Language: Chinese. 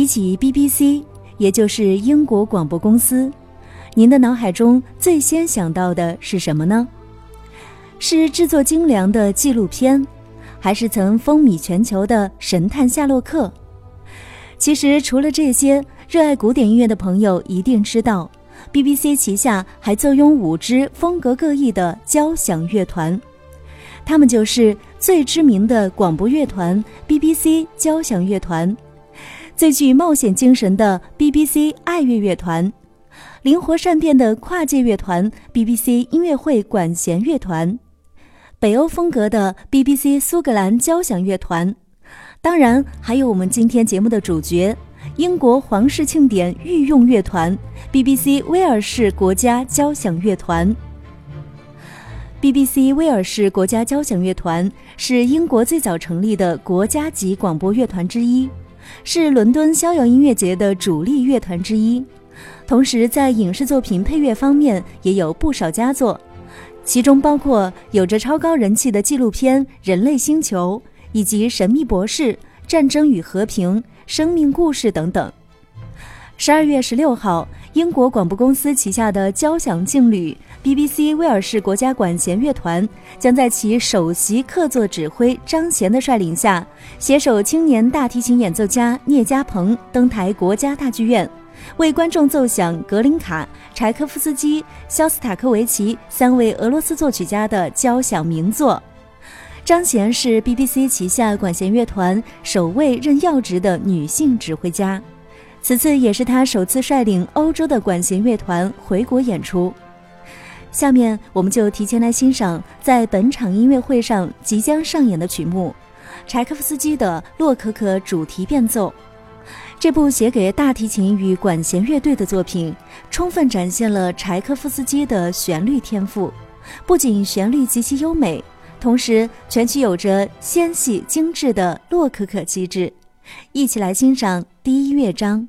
提起 BBC，也就是英国广播公司，您的脑海中最先想到的是什么呢？是制作精良的纪录片，还是曾风靡全球的《神探夏洛克》？其实，除了这些，热爱古典音乐的朋友一定知道，BBC 旗下还坐拥五支风格各异的交响乐团，他们就是最知名的广播乐团 BBC 交响乐团。最具冒险精神的 BBC 爱乐乐团，灵活善变的跨界乐团 BBC 音乐会管弦乐团，北欧风格的 BBC 苏格兰交响乐团，当然还有我们今天节目的主角——英国皇室庆典御用乐团 BBC 威尔士国家交响乐团。BBC 威尔士国家交响乐团是英国最早成立的国家级广播乐团之一。是伦敦逍遥音乐节的主力乐团之一，同时在影视作品配乐方面也有不少佳作，其中包括有着超高人气的纪录片《人类星球》以及《神秘博士》《战争与和平》《生命故事》等等。十二月十六号，英国广播公司旗下的交响劲旅 BBC 威尔士国家管弦乐团将在其首席客座指挥张贤的率领下，携手青年大提琴演奏家聂家鹏登台国家大剧院，为观众奏响格林卡、柴可夫斯基、肖斯塔科维奇三位俄罗斯作曲家的交响名作。张贤是 BBC 旗下管弦乐团首位任要职的女性指挥家。此次也是他首次率领欧洲的管弦乐团回国演出。下面我们就提前来欣赏在本场音乐会上即将上演的曲目——柴可夫斯基的《洛可可主题变奏》。这部写给大提琴与管弦乐队的作品，充分展现了柴可夫斯基的旋律天赋。不仅旋律极其优美，同时全曲有着纤细精致的洛可可气质。一起来欣赏乐章。